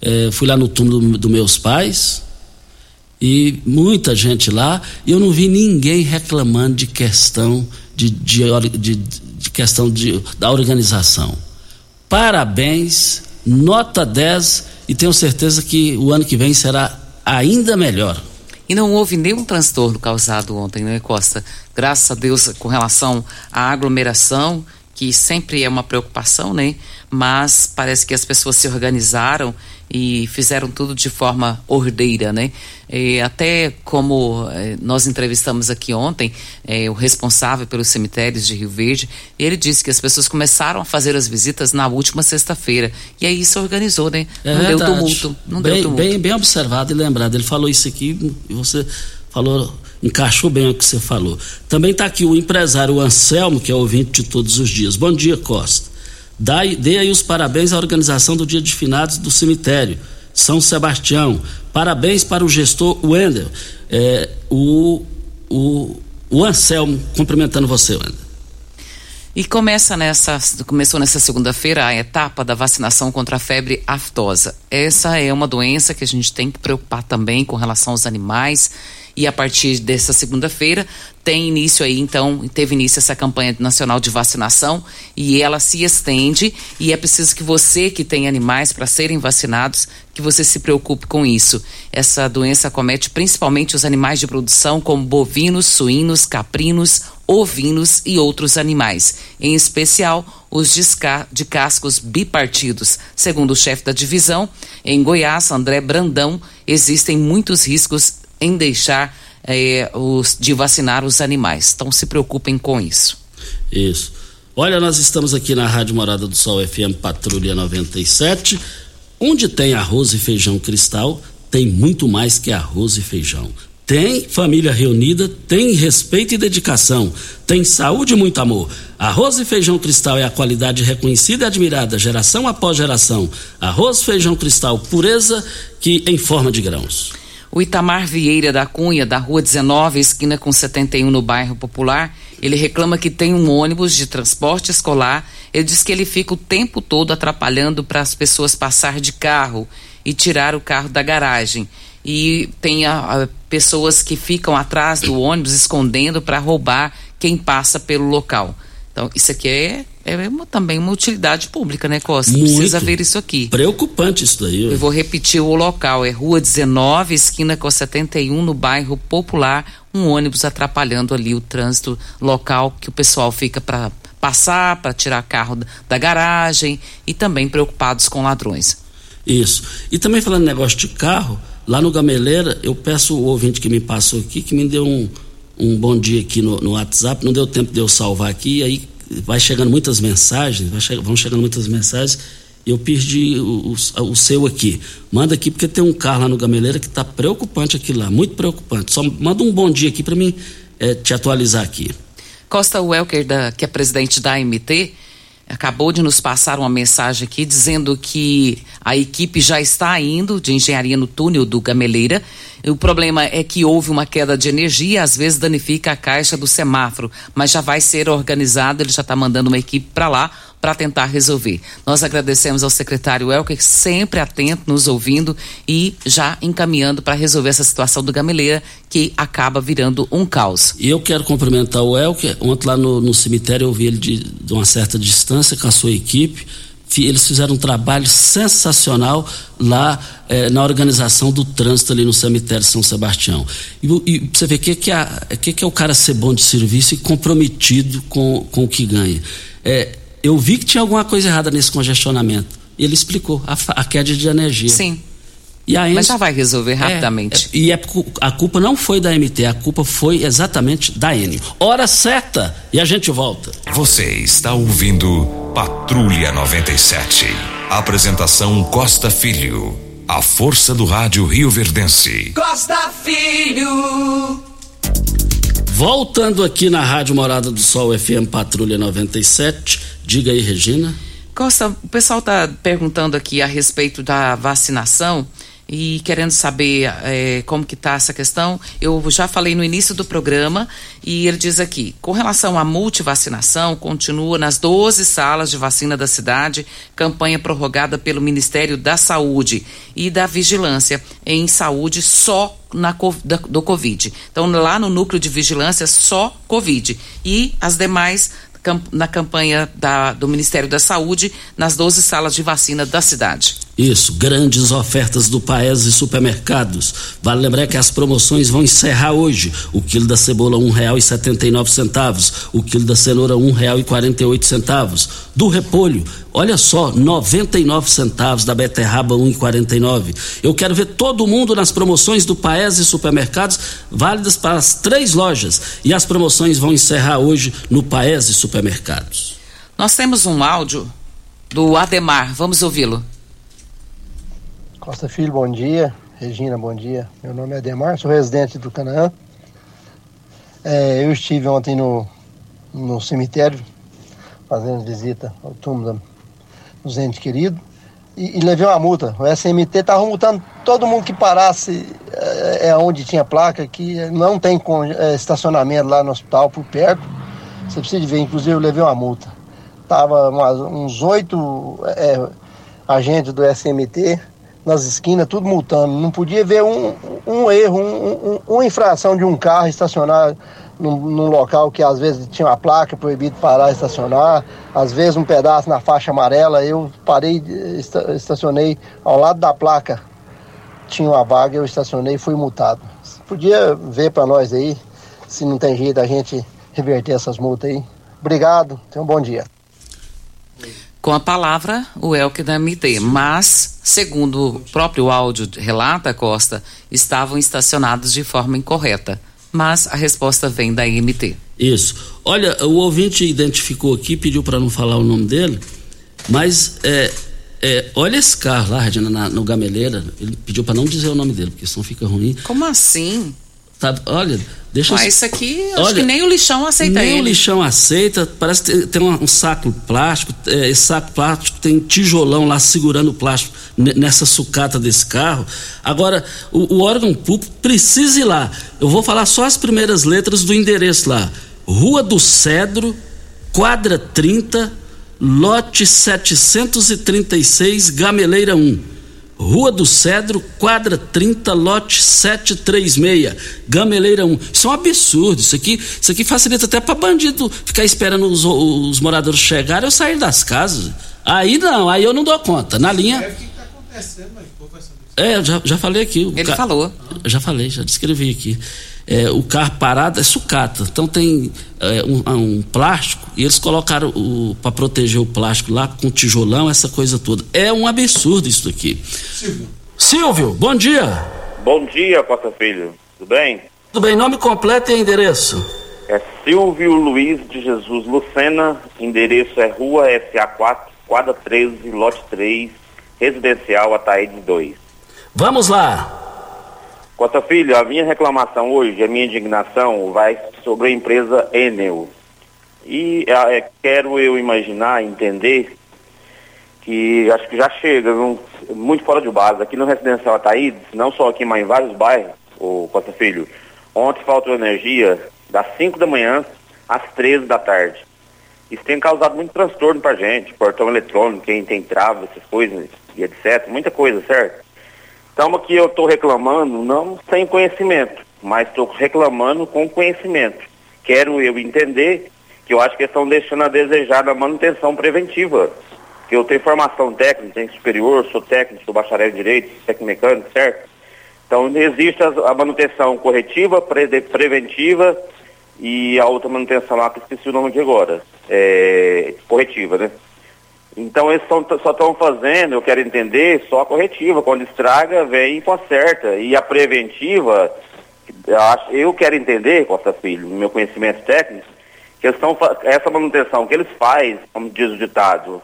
É, fui lá no túmulo dos do meus pais e muita gente lá, e eu não vi ninguém reclamando de questão de, de, de, de questão de, da organização. Parabéns, nota 10 e tenho certeza que o ano que vem será ainda melhor. E não houve nenhum transtorno causado ontem, né, Costa? Graças a Deus com relação à aglomeração, que sempre é uma preocupação, né? Mas parece que as pessoas se organizaram e fizeram tudo de forma ordeira, né? E até como eh, nós entrevistamos aqui ontem eh, o responsável pelos cemitérios de Rio Verde, ele disse que as pessoas começaram a fazer as visitas na última sexta-feira e aí se organizou, né? É não verdade. deu tumulto, não bem, deu tumulto. Bem, bem observado e lembrado. Ele falou isso aqui e você falou encaixou bem o que você falou. Também está aqui o empresário Anselmo, que é ouvinte de todos os dias. Bom dia, Costa. Dai, dê aí os parabéns à organização do Dia de Finados do Cemitério, São Sebastião. Parabéns para o gestor Wendel. É, o, o, o Anselmo cumprimentando você, Wendel. E começa nessa, começou nessa segunda-feira a etapa da vacinação contra a febre aftosa. Essa é uma doença que a gente tem que preocupar também com relação aos animais e a partir dessa segunda-feira tem início aí, então, teve início essa campanha nacional de vacinação e ela se estende e é preciso que você que tem animais para serem vacinados, que você se preocupe com isso. Essa doença comete principalmente os animais de produção, como bovinos, suínos, caprinos, ovinos e outros animais, em especial os de cascos bipartidos. Segundo o chefe da divisão, em Goiás, André Brandão, existem muitos riscos em deixar eh, os, de vacinar os animais. Então se preocupem com isso. Isso. Olha, nós estamos aqui na Rádio Morada do Sol FM Patrulha 97. Onde tem arroz e feijão cristal, tem muito mais que arroz e feijão. Tem família reunida, tem respeito e dedicação, tem saúde e muito amor. Arroz e feijão cristal é a qualidade reconhecida e admirada, geração após geração. Arroz, feijão cristal, pureza que em forma de grãos. O Itamar Vieira da Cunha, da Rua 19, esquina com 71, no bairro Popular, ele reclama que tem um ônibus de transporte escolar. Ele diz que ele fica o tempo todo atrapalhando para as pessoas passar de carro e tirar o carro da garagem. E tem a, a, pessoas que ficam atrás do ônibus escondendo para roubar quem passa pelo local. Então, isso aqui é, é uma, também uma utilidade pública, né, Costa? Muito. Precisa ver isso aqui. Preocupante isso daí. Eu vou repetir o local, é Rua 19, esquina com 71, no bairro Popular, um ônibus atrapalhando ali o trânsito local que o pessoal fica para passar, para tirar carro da garagem e também preocupados com ladrões. Isso. E também falando negócio de carro, lá no Gameleira, eu peço o ouvinte que me passou aqui, que me deu um, um bom dia aqui no, no WhatsApp, não deu tempo de eu salvar aqui, aí vai chegando muitas mensagens, che vão chegando muitas mensagens, e eu perdi o, o, o, seu aqui. Manda aqui, porque tem um carro lá no Gameleira que está preocupante aqui lá, muito preocupante. Só manda um bom dia aqui para mim é, te atualizar aqui. Costa Welker, da, que é presidente da AMT, acabou de nos passar uma mensagem aqui dizendo que a equipe já está indo de engenharia no túnel do Gameleira. O problema é que houve uma queda de energia, às vezes danifica a caixa do semáforo, mas já vai ser organizado, ele já está mandando uma equipe para lá para tentar resolver. Nós agradecemos ao secretário Elker, sempre atento, nos ouvindo e já encaminhando para resolver essa situação do Gameleira, que acaba virando um caos. E eu quero cumprimentar o Elker. Ontem lá no, no cemitério eu vi ele de, de uma certa distância com a sua equipe eles fizeram um trabalho sensacional lá eh, na organização do trânsito ali no cemitério São Sebastião. E, e você vê o que, que, é, que, que é o cara ser bom de serviço e comprometido com, com o que ganha. É, eu vi que tinha alguma coisa errada nesse congestionamento. Ele explicou a, a queda de energia. Sim. Enel, Mas já vai resolver rapidamente. É, é, e é, a culpa não foi da MT, a culpa foi exatamente da Enel. Hora certa e a gente volta. Você está ouvindo Patrulha 97. Apresentação Costa Filho. A força do rádio Rio Verdense. Costa Filho. Voltando aqui na Rádio Morada do Sol FM Patrulha 97. Diga aí, Regina. Costa, o pessoal está perguntando aqui a respeito da vacinação e querendo saber é, como que está essa questão. Eu já falei no início do programa e ele diz aqui, com relação à multivacinação, continua nas 12 salas de vacina da cidade, campanha prorrogada pelo Ministério da Saúde e da Vigilância em saúde só na, do Covid. Então, lá no núcleo de vigilância, só Covid. E as demais na campanha da, do Ministério da Saúde nas 12 salas de vacina da cidade. Isso, grandes ofertas do Paes e supermercados. Vale lembrar que as promoções vão encerrar hoje. O quilo da cebola um real e setenta e nove centavos, o quilo da cenoura um real e quarenta e oito centavos. Do repolho, olha só, noventa e nove centavos da beterraba um e quarenta e nove. Eu quero ver todo mundo nas promoções do Paes e supermercados, válidas para as três lojas. E as promoções vão encerrar hoje no Paes e supermercados. Nós temos um áudio do Ademar, vamos ouvi-lo. Costa Filho, bom dia. Regina, bom dia. Meu nome é Ademar, sou residente do Canaã. É, eu estive ontem no, no cemitério fazendo visita ao túmulo dos entes queridos e, e, levei uma multa. O SMT estava multando todo mundo que parasse é, é onde tinha placa, que não tem é, estacionamento lá no hospital por perto. Você precisa de ver, inclusive eu levei uma multa. Tava umas, uns oito é, agentes do SMT nas esquinas, tudo multando. Não podia ver um, um erro, um, um, uma infração de um carro estacionar num, num, local que às vezes tinha uma placa proibido parar e estacionar, às vezes um pedaço na faixa amarela, eu parei, estacionei ao lado da placa, tinha uma vaga, eu estacionei e fui multado. Podia ver para nós aí, se não tem jeito a gente reverter essas multas aí. Obrigado, tenha um bom dia com a palavra o Elke da MT, mas, segundo o próprio áudio relata, Costa, estavam estacionados de forma incorreta. Mas a resposta vem da IMT. Isso. Olha, o ouvinte identificou aqui, pediu para não falar o nome dele, mas é, é, olha esse carro lá, Regina, no Gameleira. Ele pediu para não dizer o nome dele, porque senão fica ruim. Como assim? Tá, olha, deixa Mas isso aqui, olha, acho que nem o lixão aceita nem ele. o lixão aceita, parece que tem um, um saco plástico, é, esse saco plástico tem tijolão lá segurando o plástico nessa sucata desse carro. Agora, o, o, órgão público precisa ir lá. Eu vou falar só as primeiras letras do endereço lá. Rua do Cedro, quadra 30, lote 736, Gameleira 1. Rua do Cedro, quadra 30, lote 736, Gameleira 1. Isso é um absurdo. Isso aqui, isso aqui facilita até para bandido ficar esperando os, os, moradores chegarem ou sair das casas. Aí não, aí eu não dou conta. Na linha. Tá é, eu já, já falei aqui. Ele ca... falou. Já falei, já descrevi aqui é, o carro parado é sucata. Então tem é, um, um, plástico e eles colocaram para proteger o plástico lá com tijolão, essa coisa toda. É um absurdo isso aqui. Silvio. Silvio, bom dia. Bom dia, Costa Filho. Tudo bem? Tudo bem. Nome completo e endereço? É Silvio Luiz de Jesus Lucena. Endereço é Rua SA4, quadra 13, lote 3, residencial Ataíde 2. Vamos lá. Costa Filho, a minha reclamação hoje, a minha indignação vai sobre a empresa Enel. E é, é, quero eu imaginar, entender, que acho que já chega, não, muito fora de base. Aqui no Residencial Ataídes, não só aqui, mas em vários bairros, o Costa Filho, ontem faltou energia das 5 da manhã às 13 da tarde. Isso tem causado muito transtorno pra gente, portão eletrônico, quem tem trava, essas coisas e etc. Muita coisa, certo? Então aqui eu estou reclamando, não sem conhecimento, mas estou reclamando com conhecimento. Quero eu entender que eu acho que estão deixando a desejar na manutenção preventiva. Que eu tenho formação técnica, tenho superior, sou técnico, sou bacharel em direito, técnico mecânico, certo? Então existe a, manutenção corretiva, pre, preventiva e a outra manutenção lá, que esqueci o nome aqui agora, é, corretiva, né? Então eles tão, só estão fazendo, eu quero entender, só a corretiva. Quando estraga, vem e conserta. E a preventiva, eu quero entender, Costa Filho, no meu conhecimento técnico, que estão, essa manutenção que eles fazem, como diz o ditado,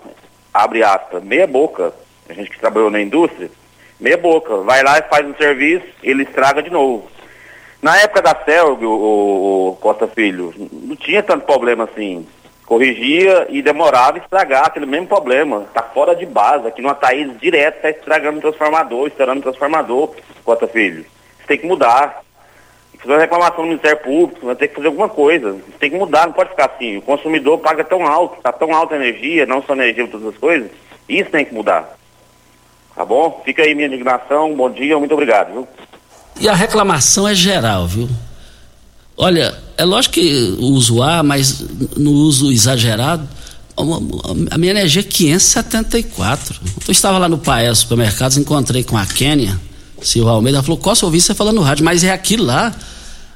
abre aspas, meia boca, a gente que trabalhou na indústria, meia boca, vai lá e faz um serviço, ele estraga de novo. Na época da Celg, o, o Costa Filho, não tinha tanto problema assim corrigia e demorava a estragar aquele mesmo problema. Está fora de base, aqui no Ataíde direto está estragando o transformador, estourando o transformador, Cota Filho. Isso tem que mudar. Fazer uma reclamação no Ministério Público, vai ter que fazer alguma coisa. Isso tem que mudar, não pode ficar assim. O consumidor paga tão alto, está tão alta a energia, não só energia, todas as coisas. Isso tem que mudar. Tá bom? Fica aí minha indignação, bom dia, muito obrigado, viu? E a reclamação é geral, viu? Olha, é lógico que uso A, mas no uso exagerado, a minha energia é 574. Eu estava lá no Paes Supermercados, encontrei com a Kênia, Silva Almeida, ela falou, Costa, ouvi você falando no rádio, mas é aquilo lá.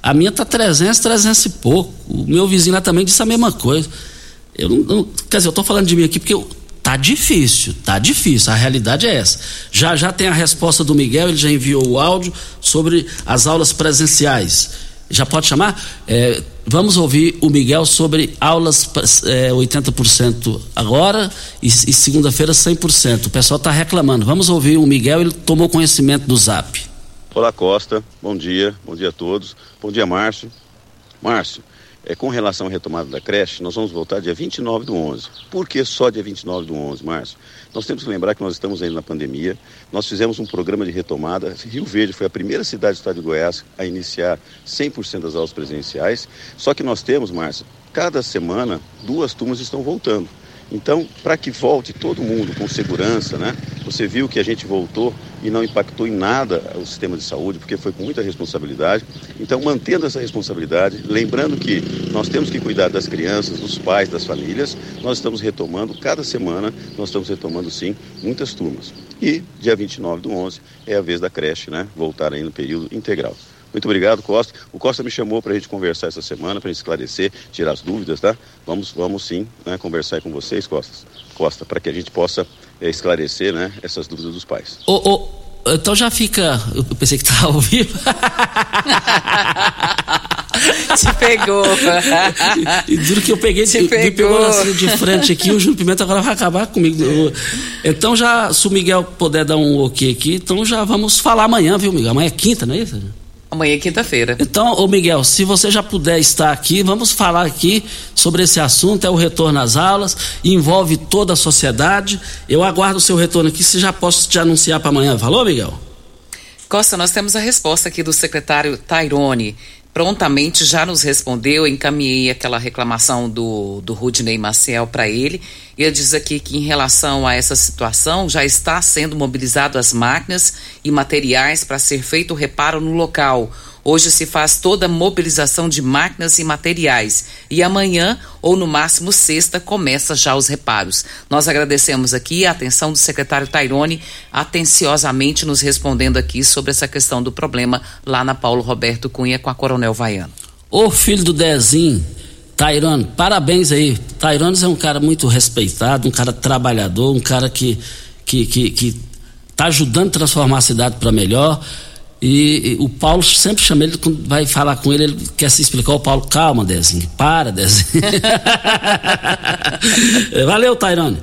A minha tá 300, 300 e pouco. O meu vizinho lá também disse a mesma coisa. Eu não quer dizer, eu estou falando de mim aqui porque eu, tá difícil, tá difícil. A realidade é essa. Já já tem a resposta do Miguel, ele já enviou o áudio sobre as aulas presenciais. Já pode chamar? É, vamos ouvir o Miguel sobre aulas é, 80% agora e, e segunda-feira 100%. O pessoal está reclamando. Vamos ouvir o Miguel, ele tomou conhecimento do zap. Olá Costa, bom dia, bom dia a todos. Bom dia Márcio. Márcio, é, com relação à retomada da creche, nós vamos voltar dia 29 do 11. Por que só dia 29 do 11, Márcio? Nós temos que lembrar que nós estamos ainda na pandemia. Nós fizemos um programa de retomada. Rio Verde foi a primeira cidade do estado de Goiás a iniciar 100% das aulas presenciais. Só que nós temos, Márcio, cada semana duas turmas estão voltando. Então, para que volte todo mundo com segurança, né? Você viu que a gente voltou e não impactou em nada o sistema de saúde, porque foi com muita responsabilidade. Então, mantendo essa responsabilidade, lembrando que nós temos que cuidar das crianças, dos pais, das famílias, nós estamos retomando, cada semana, nós estamos retomando sim muitas turmas. E dia 29 do 11 é a vez da creche, né? Voltar aí no período integral. Muito obrigado, Costa. O Costa me chamou para a gente conversar essa semana, para esclarecer, tirar as dúvidas, tá? Vamos, vamos sim, né, conversar com vocês, Costa, Costa, para que a gente possa esclarecer, né, essas dúvidas dos pais. Ô, ô, então já fica. Eu pensei que estava ao vivo. Te pegou. e, duro que eu peguei, Te me pegou, pegou assim de frente aqui, o Júlio Pimenta agora vai acabar comigo. Então já, se o Miguel puder dar um ok aqui, então já vamos falar amanhã, viu, Miguel? Amanhã é quinta, não é isso? Amanhã é quinta-feira. Então, ô Miguel, se você já puder estar aqui, vamos falar aqui sobre esse assunto, é o retorno às aulas, envolve toda a sociedade. Eu aguardo o seu retorno aqui, se já posso te anunciar para amanhã. Falou, Miguel? Costa, nós temos a resposta aqui do secretário Tairone prontamente já nos respondeu, encaminhei aquela reclamação do, do Rudney Maciel para ele. Ele diz aqui que em relação a essa situação já está sendo mobilizado as máquinas e materiais para ser feito o reparo no local. Hoje se faz toda a mobilização de máquinas e materiais e amanhã, ou no máximo sexta, começa já os reparos. Nós agradecemos aqui a atenção do secretário Tairone, atenciosamente nos respondendo aqui sobre essa questão do problema lá na Paulo Roberto Cunha com a Coronel Vaiano. Ô filho do Dezinho, Tairone, parabéns aí. Tairone é um cara muito respeitado, um cara trabalhador, um cara que que, que, que tá ajudando a transformar a cidade para melhor. E, e, o Paulo sempre chama ele, quando vai falar com ele, ele quer se explicar. O Paulo, calma, Dezinho, para, Dezinho. Valeu, Tairone.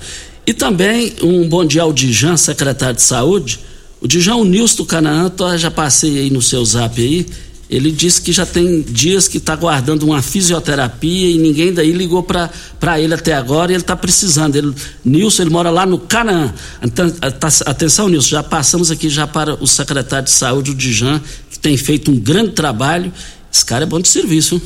E também um bom dia ao Dijan, secretário de Saúde. O Dijan, o Nilson do Canaã, já passei aí no seu zap aí. Ele disse que já tem dias que está guardando uma fisioterapia e ninguém daí ligou para ele até agora e ele está precisando. Ele, Nilson, ele mora lá no Canaã. Então, tá, atenção, Nilson, já passamos aqui já para o secretário de saúde, o Dijan, que tem feito um grande trabalho. Esse cara é bom de serviço.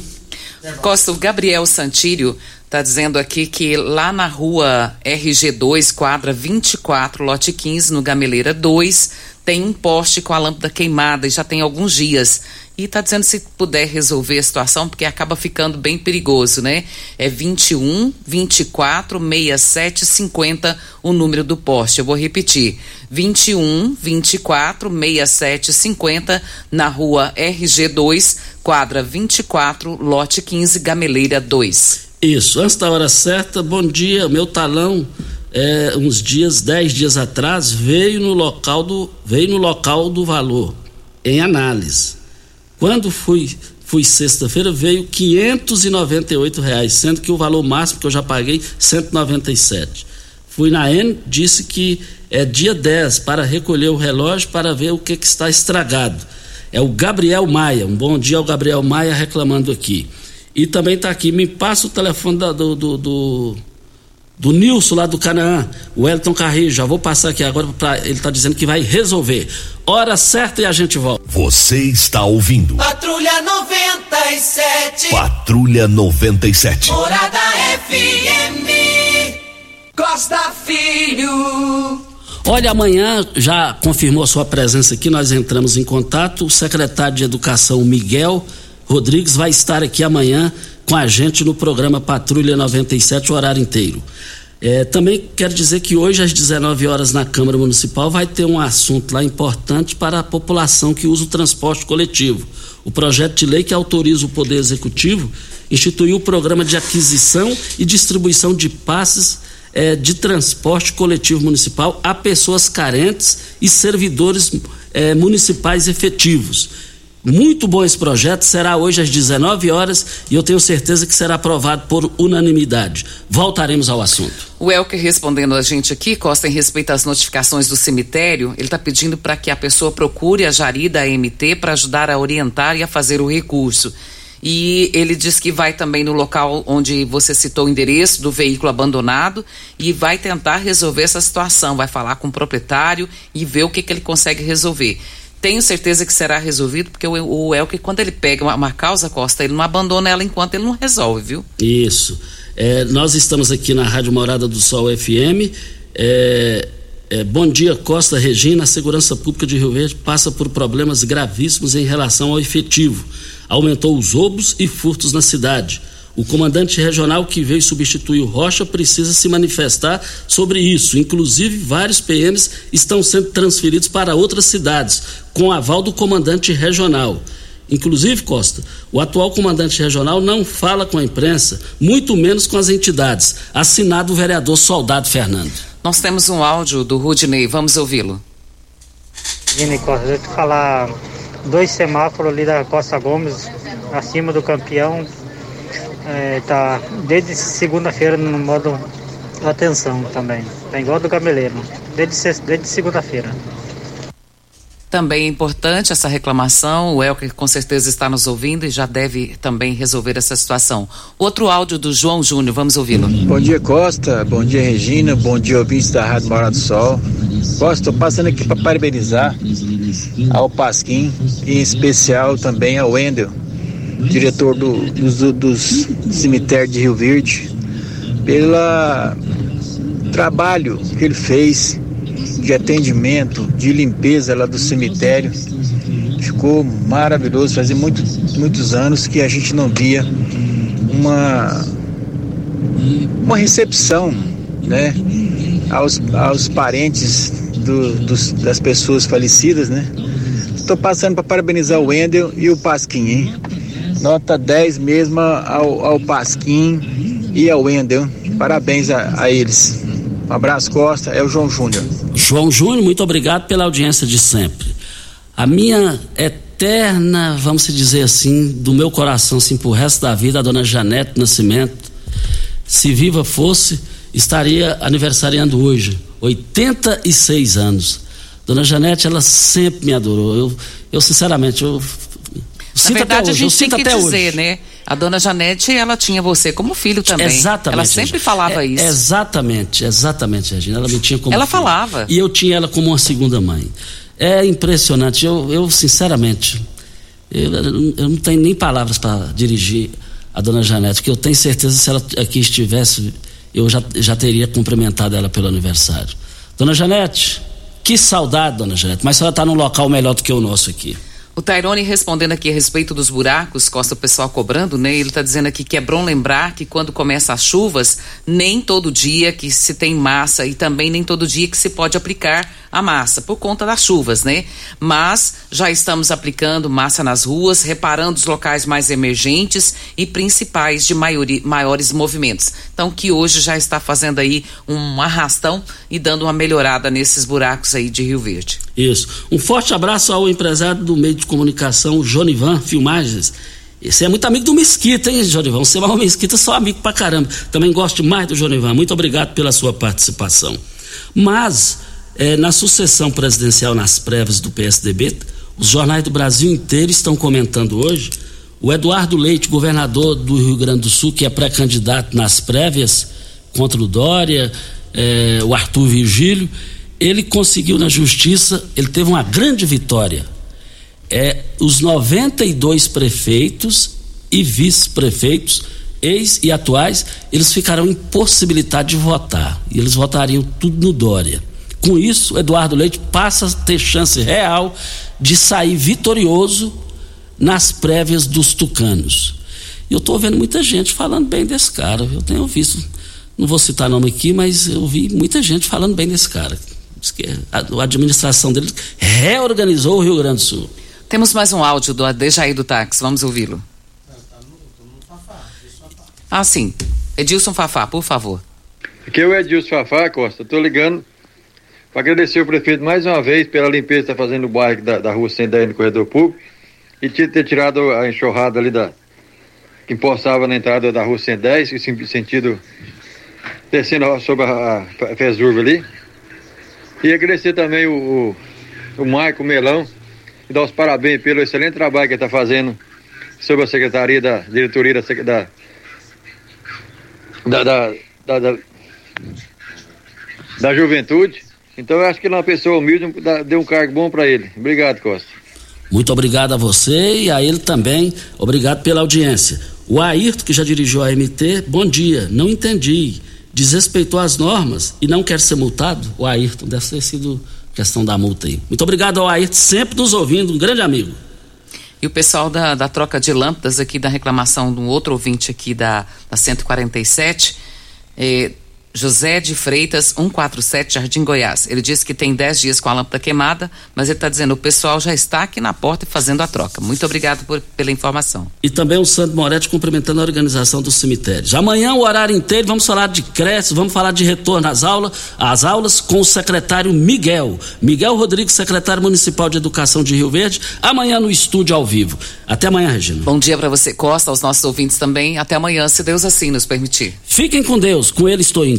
Costa, o Gabriel Santírio está dizendo aqui que lá na rua RG2, quadra 24, lote 15, no Gameleira 2, tem um poste com a lâmpada queimada e já tem alguns dias. E está dizendo se puder resolver a situação, porque acaba ficando bem perigoso, né? É 21 24 67 50 o número do poste. Eu vou repetir: 21 24 67 50 na rua RG2, quadra 24, lote 15, Gameleira 2. Isso, antes da hora certa, bom dia, meu talão. É, uns dias, dez dias atrás, veio no local do veio no local do valor em análise quando fui, fui sexta-feira, veio R$ reais, sendo que o valor máximo que eu já paguei, 197. Fui na N, disse que é dia 10 para recolher o relógio para ver o que, que está estragado. É o Gabriel Maia. Um bom dia ao Gabriel Maia reclamando aqui. E também está aqui, me passa o telefone da, do, do, do do Nilson lá do Canaã, o Elton Carrilho, já vou passar aqui agora para ele tá dizendo que vai resolver. Hora certa e a gente volta. Você está ouvindo? Patrulha 97. Patrulha 97. Morada FM. Costa Filho. Olha, amanhã já confirmou sua presença aqui, nós entramos em contato. O secretário de Educação, Miguel Rodrigues, vai estar aqui amanhã com a gente no programa Patrulha 97, o horário inteiro. É, também quero dizer que hoje, às 19 horas, na Câmara Municipal, vai ter um assunto lá importante para a população que usa o transporte coletivo. O projeto de lei que autoriza o Poder Executivo instituiu o programa de aquisição e distribuição de passes é, de transporte coletivo municipal a pessoas carentes e servidores é, municipais efetivos. Muito bom esse projeto, será hoje às 19 horas e eu tenho certeza que será aprovado por unanimidade. Voltaremos ao assunto. O Elker respondendo a gente aqui, Costa, em respeito às notificações do cemitério, ele está pedindo para que a pessoa procure a Jari da MT para ajudar a orientar e a fazer o recurso. E ele diz que vai também no local onde você citou o endereço do veículo abandonado e vai tentar resolver essa situação. Vai falar com o proprietário e ver o que, que ele consegue resolver. Tenho certeza que será resolvido, porque o, o Elke, quando ele pega uma, uma, causa, Costa, ele não abandona ela enquanto ele não resolve, viu? Isso. É, nós estamos aqui na Rádio Morada do Sol FM. É, é, bom dia, Costa Regina. A segurança pública de Rio Verde passa por problemas gravíssimos em relação ao efetivo. Aumentou os roubos e furtos na cidade. O comandante regional que veio substituir o Rocha precisa se manifestar sobre isso. Inclusive, vários PMs estão sendo transferidos para outras cidades, com aval do comandante regional. Inclusive, Costa, o atual comandante regional não fala com a imprensa, muito menos com as entidades. Assinado o vereador Soldado Fernando. Nós temos um áudio do Rudney, vamos ouvi-lo. Vini Costa, deixa eu te falar, dois semáforos ali da Costa Gomes, acima do campeão, é, tá desde segunda-feira no modo atenção também. Tá igual do Gameleiro, desde, desde segunda-feira. Também é importante essa reclamação. O Elker com certeza está nos ouvindo e já deve também resolver essa situação. Outro áudio do João Júnior, vamos ouvi-lo. Bom dia, Costa. Bom dia, Regina. Bom dia, ouvintes da Rádio Morada do Sol. Costa, estou passando aqui para parabenizar ao Pasquim e em especial também ao Wendel, diretor do, dos, dos cemitérios de Rio Verde, pelo trabalho que ele fez de atendimento, de limpeza lá do cemitério. Ficou maravilhoso. Fazia muito, muitos anos que a gente não via uma, uma recepção né, aos, aos parentes do, dos, das pessoas falecidas. Né? Estou passando para parabenizar o Wendel e o Pasquim. Hein? Nota 10 mesmo ao, ao Pasquim e ao Wendel. Parabéns a, a eles. Um abraço, Costa. É o João Júnior. João Júnior, muito obrigado pela audiência de sempre. A minha eterna, vamos dizer assim, do meu coração, assim, pro resto da vida, a dona Janete Nascimento, se viva fosse, estaria aniversariando hoje, 86 anos. Dona Janete, ela sempre me adorou. Eu, eu sinceramente, eu na verdade, hoje, a gente tem que dizer, hoje. né? A dona Janete, ela tinha você como filho também. Exatamente. Ela sempre Regina. falava é, isso. Exatamente, exatamente, Regina. Ela me tinha como Ela filho. falava. E eu tinha ela como uma segunda mãe. É impressionante. Eu, eu sinceramente, eu, eu não tenho nem palavras para dirigir a dona Janete, porque eu tenho certeza que se ela aqui estivesse, eu já, já teria cumprimentado ela pelo aniversário. Dona Janete, que saudade, dona Janete, mas a senhora está num local melhor do que o nosso aqui. O Tairone respondendo aqui a respeito dos buracos, Costa o pessoal cobrando, né? Ele está dizendo aqui que é bom lembrar que quando começam as chuvas, nem todo dia que se tem massa e também nem todo dia que se pode aplicar a massa, por conta das chuvas, né? Mas já estamos aplicando massa nas ruas, reparando os locais mais emergentes e principais de maioria, maiores movimentos. Então, que hoje já está fazendo aí um arrastão e dando uma melhorada nesses buracos aí de Rio Verde. Isso. Um forte abraço ao empresário do meio de comunicação, Jonivan Filmagens. Você é muito amigo do Mesquita, hein, Jonivan? Você é o Mesquita, sou amigo pra caramba. Também gosto mais do Jonivan. Muito obrigado pela sua participação. Mas, é, na sucessão presidencial nas prévias do PSDB, os jornais do Brasil inteiro estão comentando hoje. O Eduardo Leite, governador do Rio Grande do Sul, que é pré-candidato nas prévias contra o Dória, é, o Arthur Virgílio, ele conseguiu na justiça, ele teve uma grande vitória. É, os 92 prefeitos e vice-prefeitos, ex e atuais, eles ficarão impossibilitados de votar. E eles votariam tudo no Dória. Com isso, Eduardo Leite passa a ter chance real de sair vitorioso nas prévias dos tucanos. E eu estou vendo muita gente falando bem desse cara. Eu tenho visto, não vou citar nome aqui, mas eu vi muita gente falando bem desse cara. A, a administração dele reorganizou o Rio Grande do Sul. Temos mais um áudio do Adejaí do Táxi, vamos ouvi-lo. Ah, sim. Edilson Fafá, por favor. Aqui é o Edilson Fafá, Costa. Estou ligando para agradecer o prefeito mais uma vez pela limpeza que está fazendo no bairro da, da rua 110 no corredor público e ter tirado a enxurrada ali da que empoçava na entrada da rua 110, em sentido descendo sobre a, a Fesurva ali. E agradecer também o, o, o Marco Melão e dar os parabéns pelo excelente trabalho que ele está fazendo sobre a Secretaria da Diretoria da, da da, da, da, da, da juventude. Então eu acho que ele é uma pessoa humilde, deu um cargo bom para ele. Obrigado, Costa. Muito obrigado a você e a ele também. Obrigado pela audiência. O Ayrton, que já dirigiu a MT, bom dia. Não entendi. Desrespeitou as normas e não quer ser multado? O Ayrton, deve ter sido questão da multa aí. Muito obrigado ao Ayrton, sempre nos ouvindo, um grande amigo. E o pessoal da, da troca de lâmpadas aqui, da reclamação de um outro ouvinte aqui da, da 147, eh, José de Freitas, 147, Jardim Goiás. Ele disse que tem 10 dias com a lâmpada queimada, mas ele está dizendo o pessoal já está aqui na porta e fazendo a troca. Muito obrigado por, pela informação. E também o Santo Moretti cumprimentando a organização dos cemitérios. Amanhã, o horário inteiro, vamos falar de creches, vamos falar de retorno às aulas, às aulas com o secretário Miguel. Miguel Rodrigues, secretário municipal de Educação de Rio Verde, amanhã no estúdio ao vivo. Até amanhã, Regina. Bom dia para você, Costa, aos nossos ouvintes também. Até amanhã, se Deus assim nos permitir. Fiquem com Deus, com ele estou indo.